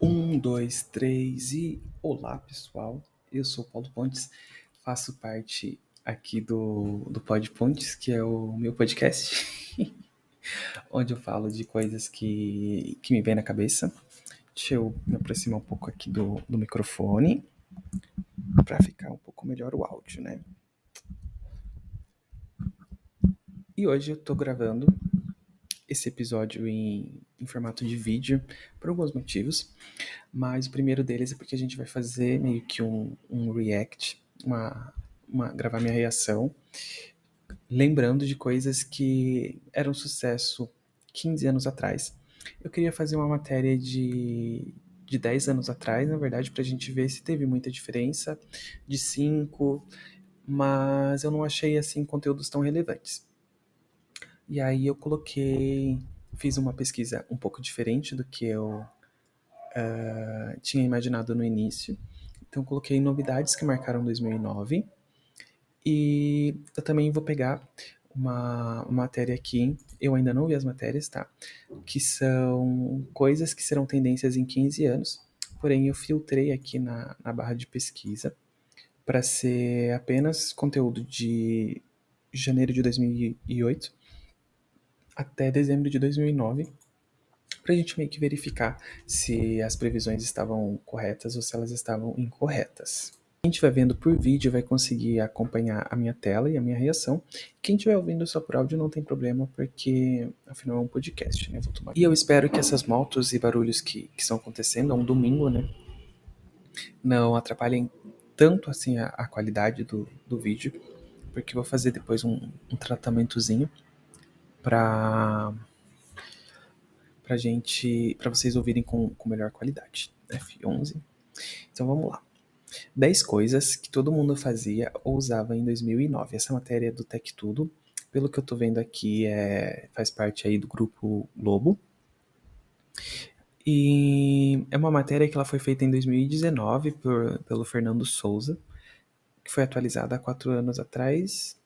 Um, dois, três e olá pessoal, eu sou Paulo Pontes, faço parte aqui do, do Pod Pontes, que é o meu podcast, onde eu falo de coisas que, que me vêm na cabeça. Deixa eu me aproximar um pouco aqui do, do microfone para ficar um pouco melhor o áudio, né? E hoje eu tô gravando esse episódio em, em formato de vídeo por alguns motivos, mas o primeiro deles é porque a gente vai fazer meio que um, um react, uma, uma, gravar minha reação, lembrando de coisas que eram sucesso 15 anos atrás. Eu queria fazer uma matéria de, de 10 anos atrás, na verdade, para a gente ver se teve muita diferença, de 5, mas eu não achei assim conteúdos tão relevantes. E aí eu coloquei, fiz uma pesquisa um pouco diferente do que eu uh, tinha imaginado no início. Então coloquei novidades que marcaram 2009. E eu também vou pegar uma, matéria aqui, eu ainda não vi as matérias, tá? Que são coisas que serão tendências em 15 anos. Porém, eu filtrei aqui na, na barra de pesquisa para ser apenas conteúdo de janeiro de 2008 até dezembro de 2009, para a gente meio que verificar se as previsões estavam corretas ou se elas estavam incorretas. Quem estiver vendo por vídeo vai conseguir acompanhar a minha tela e a minha reação. Quem estiver ouvindo só por áudio não tem problema, porque afinal é um podcast, né? E eu espero que essas motos e barulhos que, que estão acontecendo, é um domingo, né? Não atrapalhem tanto assim a, a qualidade do, do vídeo, porque eu vou fazer depois um, um tratamentozinho para para gente, para vocês ouvirem com, com melhor qualidade. F11. Então vamos lá. 10 coisas que todo mundo fazia ou usava em 2009. Essa matéria é do Tech Tudo. Pelo que eu tô vendo aqui, é, faz parte aí do grupo Globo. E é uma matéria que ela foi feita em 2019 por, pelo Fernando Souza, que foi atualizada há quatro anos atrás.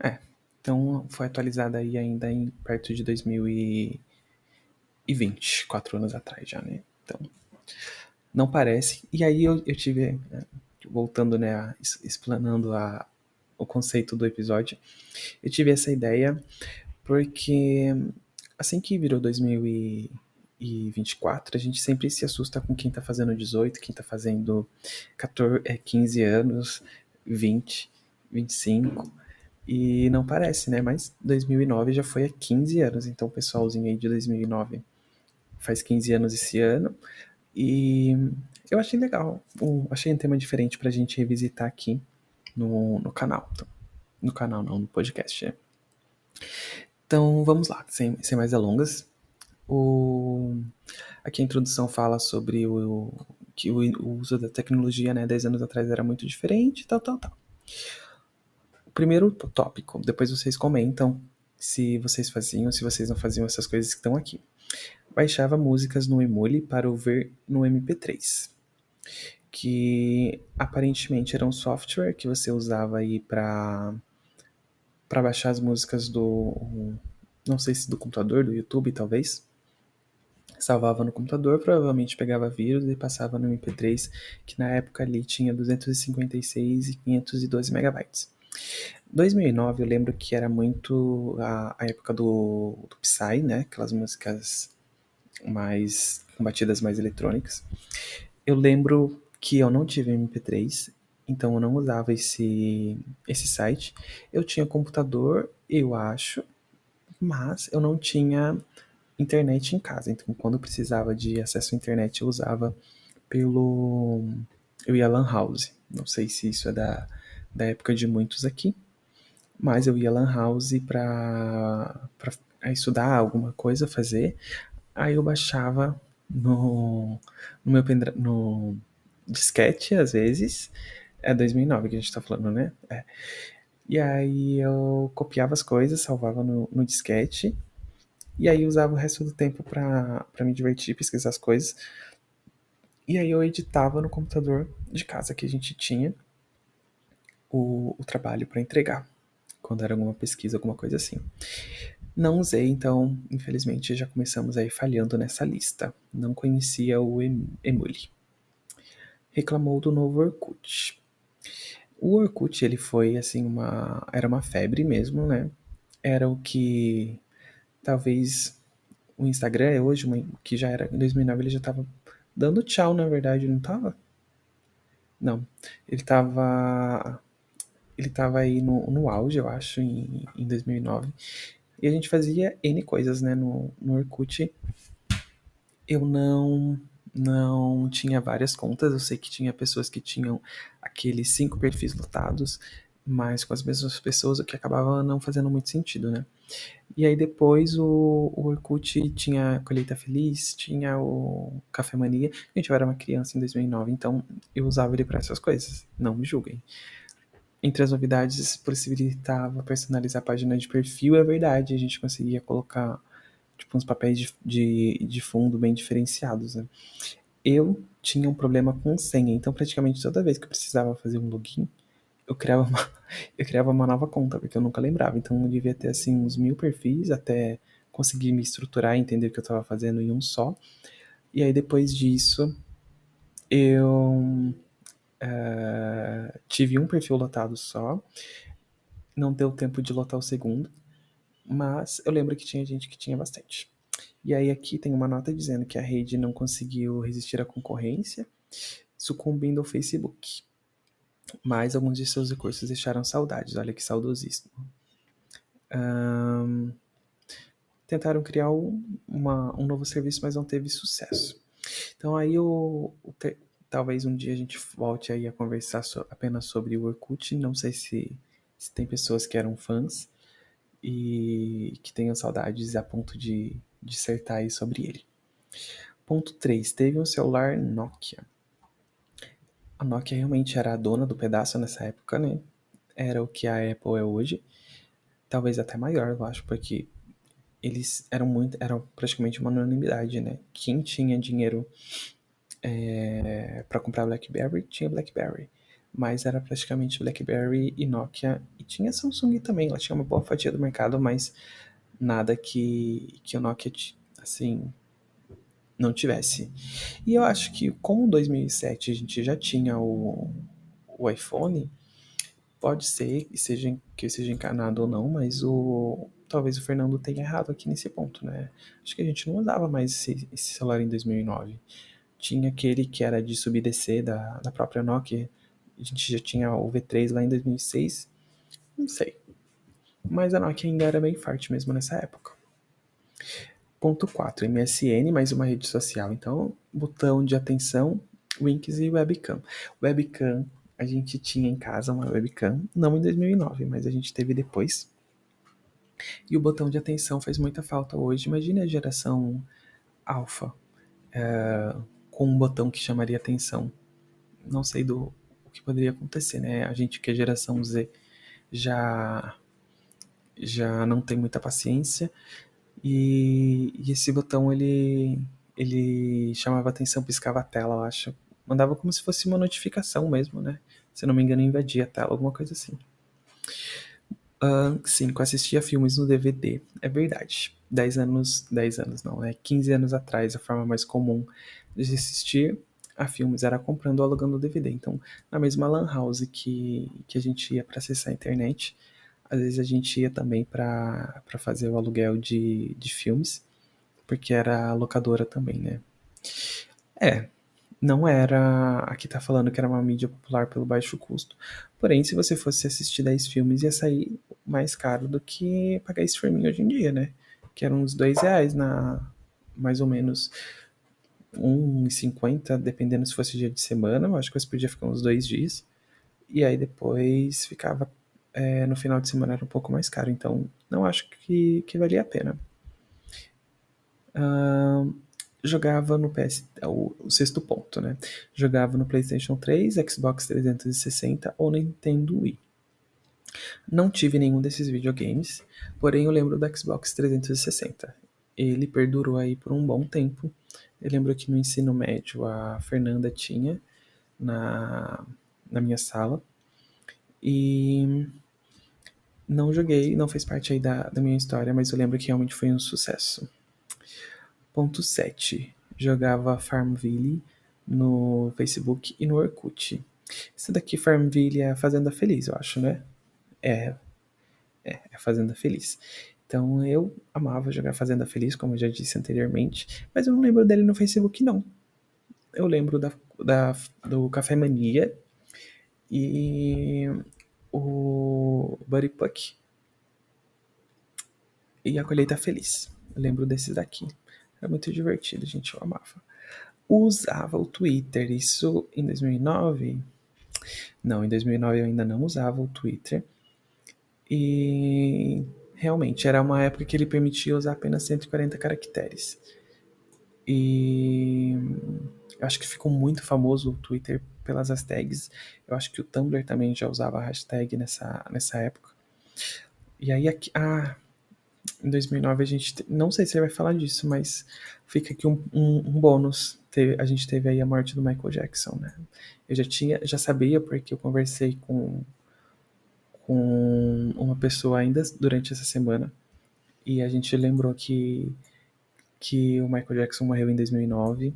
É, então foi atualizada aí ainda em perto de 2020, quatro anos atrás já, né? Então não parece. E aí eu, eu tive, né, voltando, né, explanando a, o conceito do episódio, eu tive essa ideia porque assim que virou 2024, a gente sempre se assusta com quem tá fazendo 18, quem tá fazendo 14, 15 anos, 20, 25. E não parece, né? Mas 2009 já foi há 15 anos, então pessoalzinho aí de 2009 faz 15 anos esse ano. E eu achei legal, um, achei um tema diferente pra gente revisitar aqui no, no canal. Então, no canal não, no podcast. Né? Então vamos lá, sem, sem mais delongas. O, aqui a introdução fala sobre o, que o, o uso da tecnologia, né, 10 anos atrás era muito diferente, tal, tal, tal primeiro tópico. Depois vocês comentam se vocês faziam, se vocês não faziam essas coisas que estão aqui. Baixava músicas no Emule para ouvir no MP3, que aparentemente era um software que você usava aí para para baixar as músicas do não sei se do computador, do YouTube talvez. Salvava no computador, provavelmente pegava vírus e passava no MP3, que na época ali tinha 256 e 512 megabytes. 2009 eu lembro que era muito a, a época do, do Psy, né? Aquelas músicas mais com batidas mais eletrônicas. Eu lembro que eu não tive MP3, então eu não usava esse esse site. Eu tinha computador, eu acho, mas eu não tinha internet em casa. Então quando eu precisava de acesso à internet, eu usava pelo eu ia lan house. Não sei se isso é da da época de muitos aqui, mas eu ia lan house para estudar alguma coisa, fazer, aí eu baixava no, no meu no disquete, às vezes, é 2009 que a gente tá falando, né? É. E aí eu copiava as coisas, salvava no, no disquete, e aí usava o resto do tempo para me divertir, pesquisar as coisas. E aí eu editava no computador de casa que a gente tinha o, o trabalho para entregar, quando era alguma pesquisa, alguma coisa assim. Não usei, então, infelizmente, já começamos aí falhando nessa lista. Não conhecia o Emule. Reclamou do novo Orkut. O Orkut, ele foi, assim, uma... Era uma febre mesmo, né? Era o que... Talvez o Instagram é hoje, que já era... Em 2009 ele já tava dando tchau, na verdade, não tava? Não. Ele tava... Ele tava aí no, no auge, eu acho, em, em 2009. E a gente fazia N coisas, né, no, no Orkut. Eu não não tinha várias contas, eu sei que tinha pessoas que tinham aqueles cinco perfis lotados, mas com as mesmas pessoas, o que acabava não fazendo muito sentido, né? E aí depois o, o Orkut tinha Colheita Feliz, tinha o Café Mania. Gente, eu era uma criança em 2009, então eu usava ele para essas coisas, não me julguem. Entre as novidades, possibilitava personalizar a página de perfil, é verdade, a gente conseguia colocar tipo uns papéis de, de, de fundo bem diferenciados, né? Eu tinha um problema com senha, então praticamente toda vez que eu precisava fazer um login, eu criava uma, eu criava uma nova conta, porque eu nunca lembrava. Então eu devia ter assim uns mil perfis até conseguir me estruturar e entender o que eu estava fazendo em um só. E aí depois disso, eu uh, tive um perfil lotado só. Não deu tempo de lotar o segundo, mas eu lembro que tinha gente que tinha bastante. E aí aqui tem uma nota dizendo que a rede não conseguiu resistir à concorrência, sucumbindo ao Facebook. Mas alguns de seus recursos deixaram saudades, olha que saudosismo. Um, tentaram criar um, uma, um novo serviço, mas não teve sucesso. Então aí o, o talvez um dia a gente volte aí a conversar so, apenas sobre o Orkut. Não sei se, se tem pessoas que eram fãs e que tenham saudades a ponto de dissertar aí sobre ele. Ponto 3. Teve um celular Nokia. A Nokia realmente era a dona do pedaço nessa época, né? Era o que a Apple é hoje. Talvez até maior, eu acho, porque eles eram muito, eram praticamente uma unanimidade, né? Quem tinha dinheiro é, para comprar BlackBerry tinha BlackBerry, mas era praticamente BlackBerry e Nokia e tinha Samsung também. Ela tinha uma boa fatia do mercado, mas nada que que o Nokia assim não tivesse. E eu acho que com 2007 a gente já tinha o, o iPhone, pode ser que seja que eu seja encanado ou não, mas o talvez o Fernando tenha errado aqui nesse ponto, né? Acho que a gente não usava mais esse, esse celular em 2009. Tinha aquele que era de subir e descer da, da própria Nokia. A gente já tinha o V3 lá em 2006. Não sei. Mas a Nokia ainda era bem forte mesmo nessa época. Ponto 4, MSN, mais uma rede social. Então, botão de atenção, Winx e webcam. Webcam, a gente tinha em casa uma webcam, não em 2009, mas a gente teve depois. E o botão de atenção faz muita falta hoje. Imagine a geração alfa é, com um botão que chamaria atenção. Não sei do o que poderia acontecer, né? A gente que é geração Z já já não tem muita paciência e, e esse botão ele ele chamava atenção, piscava a tela, eu acho. Mandava como se fosse uma notificação mesmo, né? Se não me engano, invadia a tela, alguma coisa assim. Uh, sim, eu assistia filmes no DVD, é verdade. 10 anos, 10 anos não, né? 15 anos atrás, a forma mais comum de assistir a filmes era comprando ou alugando DVD. Então, na mesma lan house que, que a gente ia para acessar a internet, às vezes a gente ia também para fazer o aluguel de, de filmes, porque era locadora também, né? É, não era. Aqui tá falando que era uma mídia popular pelo baixo custo. Porém, se você fosse assistir 10 filmes, ia sair mais caro do que pagar streaming hoje em dia, né? Que eram uns 2 reais na. Mais ou menos. 1,50, dependendo se fosse dia de semana. Eu acho que você podia ficar uns dois dias. E aí depois ficava é, no final de semana era um pouco mais caro, então não acho que, que valia a pena. Uh, jogava no PS, o, o, sexto ponto, né? Jogava no PlayStation 3, Xbox 360 ou Nintendo Wii. Não tive nenhum desses videogames, porém eu lembro do Xbox 360. Ele perdurou aí por um bom tempo. Eu lembro que no ensino médio a Fernanda tinha na, na minha sala. E Não joguei, não fez parte aí da, da minha história, mas eu lembro que realmente foi um sucesso. Ponto 7. Jogava Farmville no Facebook e no Orkut. Esse daqui, Farmville, é a Fazenda Feliz, eu acho, né? É, é, é a Fazenda Feliz. Então eu amava jogar Fazenda Feliz, como eu já disse anteriormente, mas eu não lembro dele no Facebook, não. Eu lembro da, da, do Café Mania e o Buddy Puck e a Colheita Feliz. Eu lembro desses daqui. Era muito divertido, gente, eu amava. Usava o Twitter, isso em 2009? Não, em 2009 eu ainda não usava o Twitter. E realmente era uma época que ele permitia usar apenas 140 caracteres. E eu acho que ficou muito famoso o Twitter pelas hashtags. Eu acho que o Tumblr também já usava hashtag nessa, nessa época. E aí aqui, ah, em 2009 a gente, não sei se você vai falar disso, mas fica aqui um, um, um bônus. Teve, a gente teve aí a morte do Michael Jackson, né? Eu já tinha, já sabia porque eu conversei com com uma pessoa ainda durante essa semana e a gente lembrou que que o Michael Jackson morreu em 2009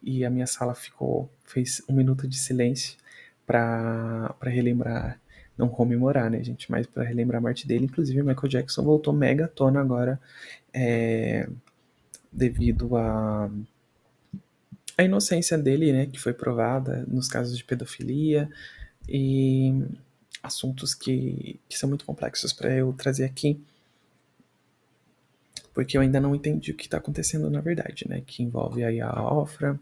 e a minha sala ficou fez um minuto de silêncio para relembrar não comemorar, né, gente, mas para relembrar a morte dele. Inclusive, o Michael Jackson voltou mega tona agora, é, devido a a inocência dele, né, que foi provada nos casos de pedofilia e assuntos que, que são muito complexos para eu trazer aqui, porque eu ainda não entendi o que está acontecendo na verdade, né? Que envolve aí a Ofra,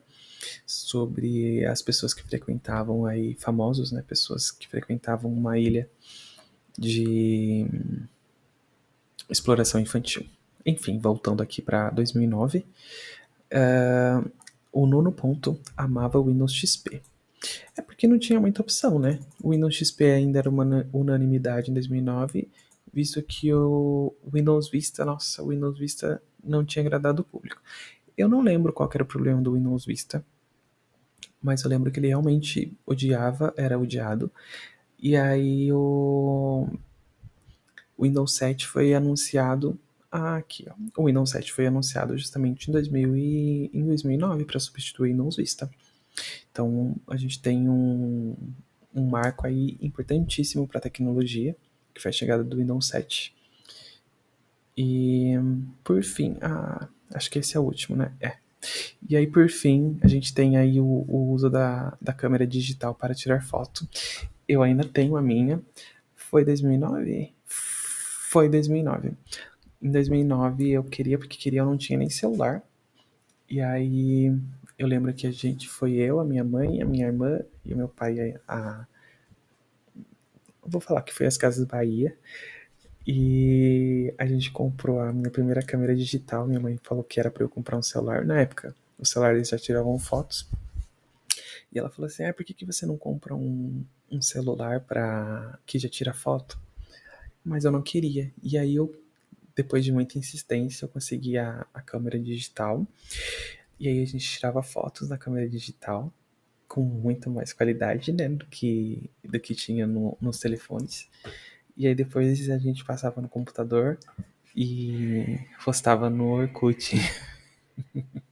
sobre as pessoas que frequentavam aí, famosos, né? Pessoas que frequentavam uma ilha de exploração infantil. Enfim, voltando aqui para 2009, uh, o nono ponto amava o Windows XP. É porque não tinha muita opção, né? O Windows XP ainda era uma unanimidade em 2009, visto que o Windows Vista, nossa, o Windows Vista não tinha agradado o público. Eu não lembro qual era o problema do Windows Vista, mas eu lembro que ele realmente odiava, era odiado. E aí o Windows 7 foi anunciado aqui, ó. O Windows 7 foi anunciado justamente em, 2000 e, em 2009 para substituir o Windows Vista. Então, a gente tem um, um marco aí importantíssimo para a tecnologia, que foi a chegada do Windows 7. E, por fim, ah, acho que esse é o último, né? É. E aí, por fim, a gente tem aí o, o uso da, da câmera digital para tirar foto. Eu ainda tenho a minha. Foi 2009? Foi 2009. Em 2009 eu queria, porque queria, eu não tinha nem celular. E aí eu lembro que a gente foi eu, a minha mãe, a minha irmã e o meu pai a, a vou falar que foi as Casas Bahia. E a gente comprou a minha primeira câmera digital. Minha mãe falou que era para eu comprar um celular. Na época, os celulares já tiravam fotos. E ela falou assim: ah, por que, que você não compra um, um celular para que já tira foto? Mas eu não queria. E aí eu, depois de muita insistência, eu consegui a, a câmera digital. E aí a gente tirava fotos na câmera digital com muito mais qualidade, né, do que, do que tinha no, nos telefones. E aí depois a gente passava no computador e postava no Orkut.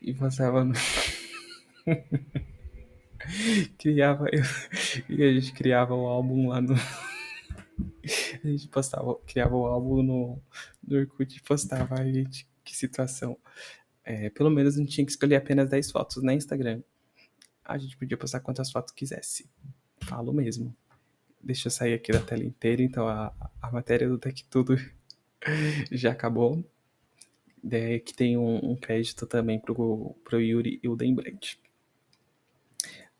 e postava no... criava e a gente criava o álbum lá no a gente postava criava o álbum no, no Orkut e postava a gente que situação. É, pelo menos não tinha que escolher apenas 10 fotos na Instagram. A gente podia postar quantas fotos quisesse. Falo mesmo. Deixa eu sair aqui da tela inteira, então a, a matéria do Tech Tudo já acabou. É, que tem um, um, crédito também Yuri e o Dembrandt.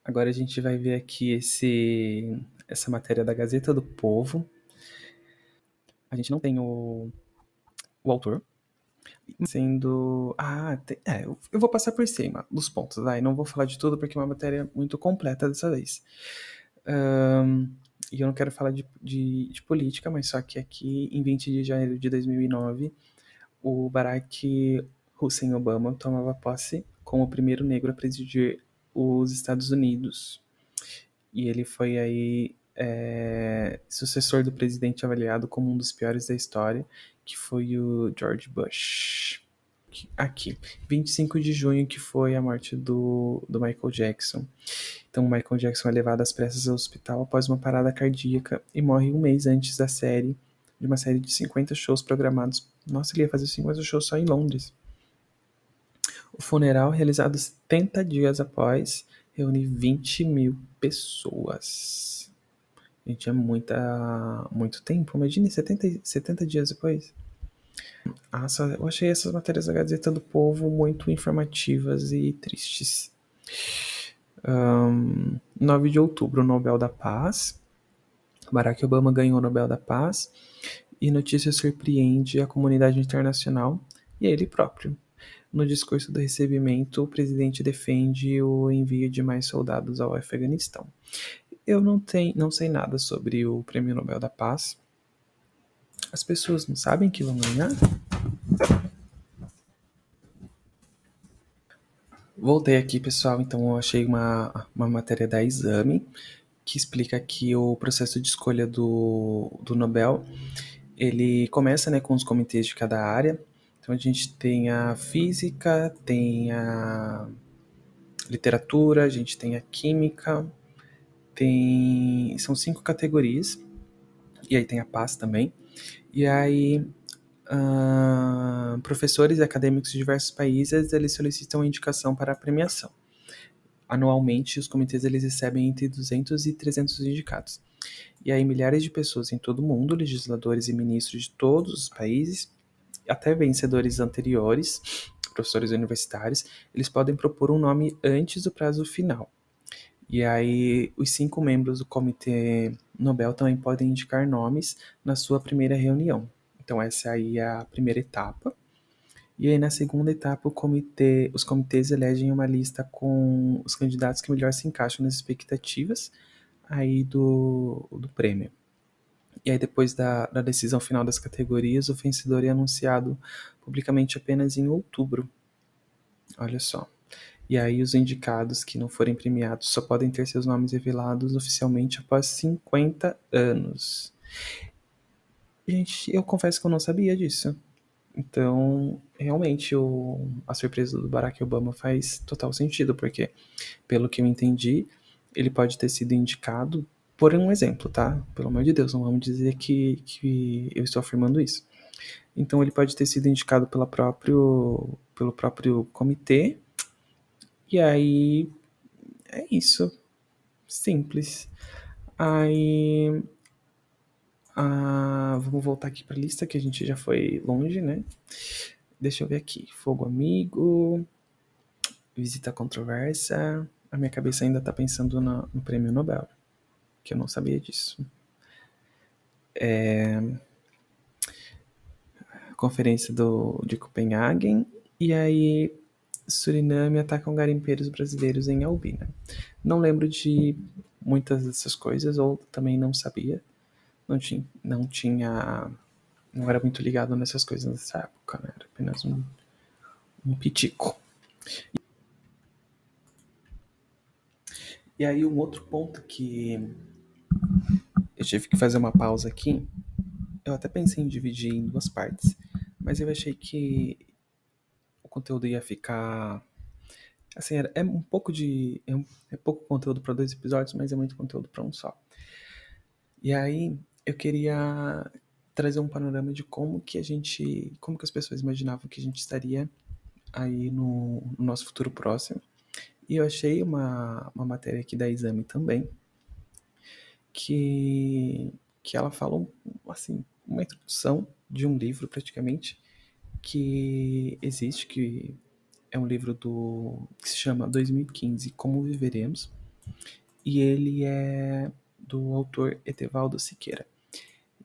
Agora a gente vai ver aqui esse, essa matéria da Gazeta do Povo. A gente não tem o, o autor, sendo. Ah, tem... é, eu vou passar por cima dos pontos, vai. Não vou falar de tudo porque é uma matéria muito completa dessa vez. Um, e eu não quero falar de, de, de, política, mas só que aqui, em 20 de janeiro de 2009, o Barack Hussein Obama tomava posse como o primeiro negro a presidir os Estados Unidos. E ele foi aí é, sucessor do presidente avaliado como um dos piores da história, que foi o George Bush. Aqui, 25 de junho, que foi a morte do, do Michael Jackson. Então, Michael Jackson é levado às pressas ao hospital após uma parada cardíaca e morre um mês antes da série, de uma série de 50 shows programados. Nossa, ele ia fazer 50 shows só em Londres. O funeral, realizado 70 dias após, reúne 20 mil pessoas. Gente, é muita, muito tempo. Imagine 70, 70 dias depois. Eu achei essas matérias da Gazeta do Povo muito informativas e tristes. Um, 9 de outubro, Nobel da Paz. Barack Obama ganhou o Nobel da Paz. E notícia surpreende a comunidade internacional e ele próprio. No discurso do recebimento, o presidente defende o envio de mais soldados ao Afeganistão. Eu não, tenho, não sei nada sobre o Prêmio Nobel da Paz. As pessoas não sabem que vão ganhar? Voltei aqui, pessoal. Então, eu achei uma, uma matéria da Exame que explica que o processo de escolha do, do Nobel ele começa né, com os comitês de cada área então a gente tem a física, tem a literatura, a gente tem a química, tem são cinco categorias e aí tem a paz também. E aí uh, professores acadêmicos de diversos países eles solicitam indicação para a premiação. Anualmente os comitês eles recebem entre 200 e 300 indicados. E aí milhares de pessoas em todo o mundo, legisladores e ministros de todos os países até vencedores anteriores, professores universitários, eles podem propor um nome antes do prazo final. E aí, os cinco membros do Comitê Nobel também podem indicar nomes na sua primeira reunião. Então, essa aí é a primeira etapa. E aí, na segunda etapa, comitê, os comitês elegem uma lista com os candidatos que melhor se encaixam nas expectativas aí do, do prêmio. E aí, depois da, da decisão final das categorias, o vencedor é anunciado publicamente apenas em outubro. Olha só. E aí, os indicados que não forem premiados só podem ter seus nomes revelados oficialmente após 50 anos. Gente, eu confesso que eu não sabia disso. Então, realmente, o, a surpresa do Barack Obama faz total sentido, porque, pelo que eu entendi, ele pode ter sido indicado por um exemplo, tá? Pelo amor de Deus, não vamos dizer que, que eu estou afirmando isso. Então ele pode ter sido indicado pela próprio, pelo próprio comitê. E aí é isso. Simples. Aí ah, vamos voltar aqui para a lista que a gente já foi longe, né? Deixa eu ver aqui. Fogo Amigo, Visita Controversa. A minha cabeça ainda está pensando no, no Prêmio Nobel que eu não sabia disso. É... Conferência do, de Copenhagen, e aí Suriname atacam garimpeiros brasileiros em Albina. Não lembro de muitas dessas coisas, ou também não sabia. Não tinha, não tinha, não era muito ligado nessas coisas nessa época, né? Era apenas um, um pitico. E aí um outro ponto que eu tive que fazer uma pausa aqui. Eu até pensei em dividir em duas partes, mas eu achei que conteúdo ia ficar. Assim, é um pouco de. É, um, é pouco conteúdo para dois episódios, mas é muito conteúdo para um só. E aí eu queria trazer um panorama de como que a gente. Como que as pessoas imaginavam que a gente estaria aí no, no nosso futuro próximo. E eu achei uma, uma matéria aqui da Exame também, que, que ela fala, assim, uma introdução de um livro, praticamente, que existe, que é um livro do que se chama 2015 Como Viveremos, e ele é do autor Etevaldo Siqueira.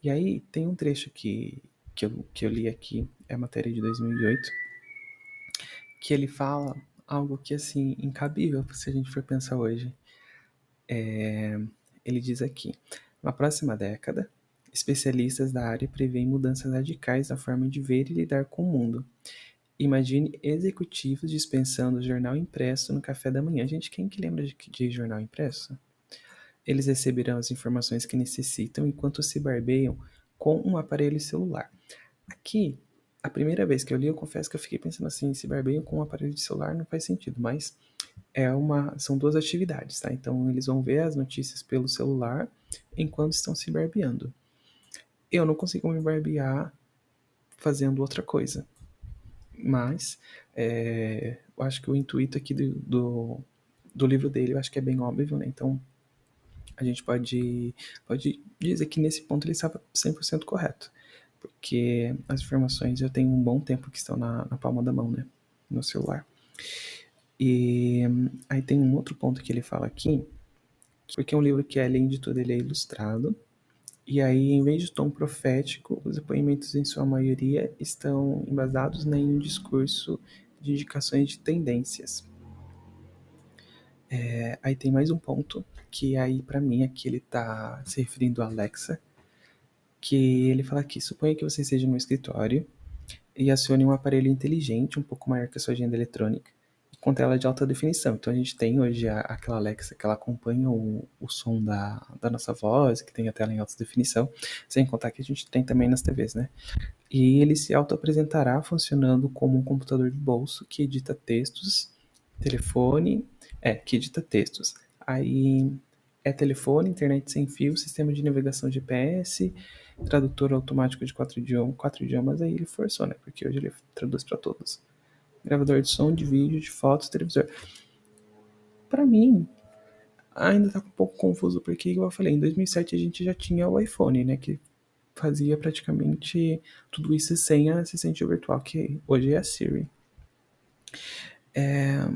E aí tem um trecho que, que, eu, que eu li aqui, é matéria de 2008, que ele fala algo que, assim, incabível se a gente for pensar hoje. É, ele diz aqui: na próxima década, especialistas da área preveem mudanças radicais na forma de ver e lidar com o mundo. Imagine executivos dispensando o jornal impresso no café da manhã. Gente, quem que lembra de, de jornal impresso? eles receberão as informações que necessitam enquanto se barbeiam com um aparelho celular. Aqui, a primeira vez que eu li, eu confesso que eu fiquei pensando assim, se barbeiam com um aparelho de celular não faz sentido, mas é uma, são duas atividades, tá? Então eles vão ver as notícias pelo celular enquanto estão se barbeando. Eu não consigo me barbear fazendo outra coisa, mas é, eu acho que o intuito aqui do, do, do, livro dele eu acho que é bem óbvio, né? Então a gente pode, pode dizer que nesse ponto ele estava 100% correto, porque as informações já tem um bom tempo que estão na, na palma da mão, né? No celular. E aí tem um outro ponto que ele fala aqui, porque é um livro que, além de tudo, ele é ilustrado. E aí, em vez de tom profético, os depoimentos, em sua maioria, estão embasados né, em um discurso de indicações de tendências. É, aí tem mais um ponto, que aí, para mim, aqui ele está se referindo a Alexa, que ele fala aqui, suponha que você esteja no escritório e acione um aparelho inteligente, um pouco maior que a sua agenda eletrônica, com tela de alta definição. Então a gente tem hoje a, aquela Alexa que ela acompanha o, o som da, da nossa voz, que tem a tela em alta definição, sem contar que a gente tem também nas TVs, né? E ele se auto-apresentará funcionando como um computador de bolso que edita textos, telefone, é, que edita textos. Aí é telefone, internet sem fio, sistema de navegação GPS, tradutor automático de quatro idiomas, quatro idiomas aí ele forçou, né? Porque hoje ele traduz para todos gravador de som, de vídeo, de fotos, televisor. Para mim, ainda tá um pouco confuso, porque, igual eu falei, em 2007 a gente já tinha o iPhone, né? Que fazia praticamente tudo isso sem a assistente virtual, que hoje é a Siri. É...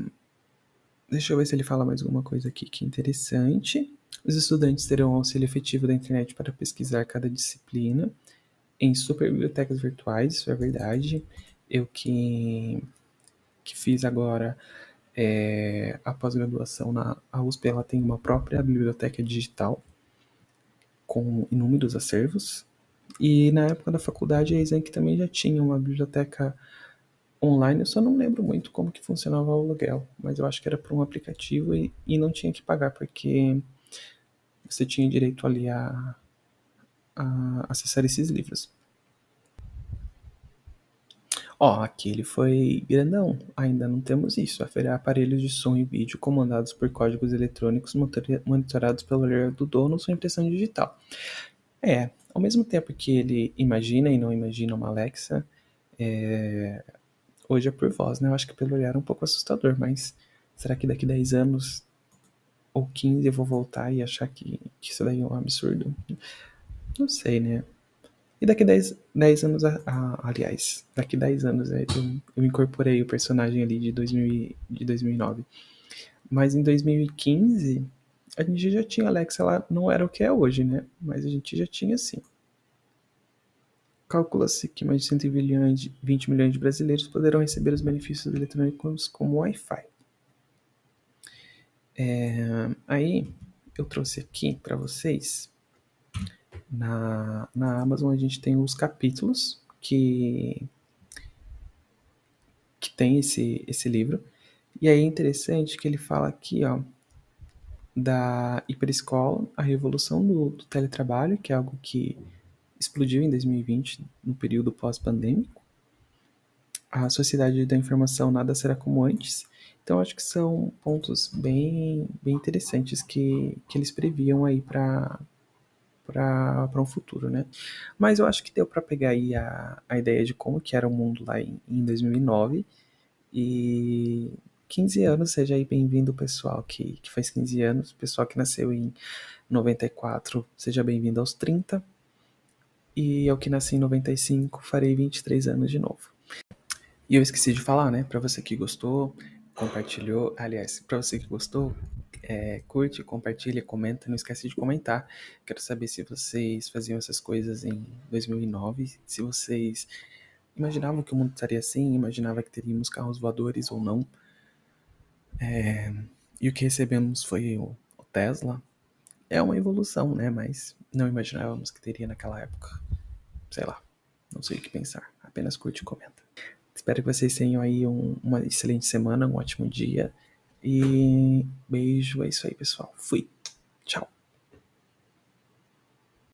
Deixa eu ver se ele fala mais alguma coisa aqui que é interessante. Os estudantes terão auxílio efetivo da internet para pesquisar cada disciplina em super bibliotecas virtuais, isso é verdade. Eu que que fiz agora é, a pós-graduação na USP, ela tem uma própria biblioteca digital com inúmeros acervos. E na época da faculdade, a Exenc também já tinha uma biblioteca online. Eu só não lembro muito como que funcionava o aluguel, mas eu acho que era por um aplicativo e, e não tinha que pagar, porque você tinha direito ali a, a acessar esses livros. Ó, aquele foi grandão. Ainda não temos isso. Haverá aparelhos de som e vídeo comandados por códigos eletrônicos monitorados pelo olhar do dono sua impressão digital. É, ao mesmo tempo que ele imagina e não imagina uma Alexa, é... hoje é por voz, né? Eu acho que pelo olhar é um pouco assustador, mas será que daqui 10 anos ou 15 eu vou voltar e achar que, que isso daí é um absurdo? Não sei, né? E daqui 10, 10 anos, aliás, daqui 10 anos é, eu, eu incorporei o personagem ali de, 2000, de 2009. Mas em 2015, a gente já tinha Alexa, ela não era o que é hoje, né? Mas a gente já tinha sim. Calcula-se que mais de 120 milhões de brasileiros poderão receber os benefícios eletrônicos como Wi-Fi. É, aí eu trouxe aqui para vocês na, na Amazon a gente tem os capítulos que, que tem esse, esse livro. E aí é interessante que ele fala aqui, ó, da hiperescola, a revolução do, do teletrabalho, que é algo que explodiu em 2020, no período pós-pandêmico. A sociedade da informação nada será como antes. Então acho que são pontos bem, bem interessantes que, que eles previam aí para para um futuro, né? Mas eu acho que deu para pegar aí a, a ideia de como que era o mundo lá em, em 2009 e 15 anos, seja aí bem-vindo pessoal que, que faz 15 anos, pessoal que nasceu em 94, seja bem-vindo aos 30 e eu que nasci em 95, farei 23 anos de novo. E eu esqueci de falar, né, para você que gostou, compartilhou, aliás, para você que gostou, é, curte, compartilha, comenta, não esquece de comentar. Quero saber se vocês faziam essas coisas em 2009, se vocês imaginavam que o mundo estaria assim, imaginavam que teríamos carros voadores ou não. É, e o que recebemos foi o, o Tesla. É uma evolução, né? Mas não imaginávamos que teria naquela época. Sei lá, não sei o que pensar. Apenas curte e comenta. Espero que vocês tenham aí um, uma excelente semana, um ótimo dia. E beijo, é isso aí, pessoal. Fui. Tchau.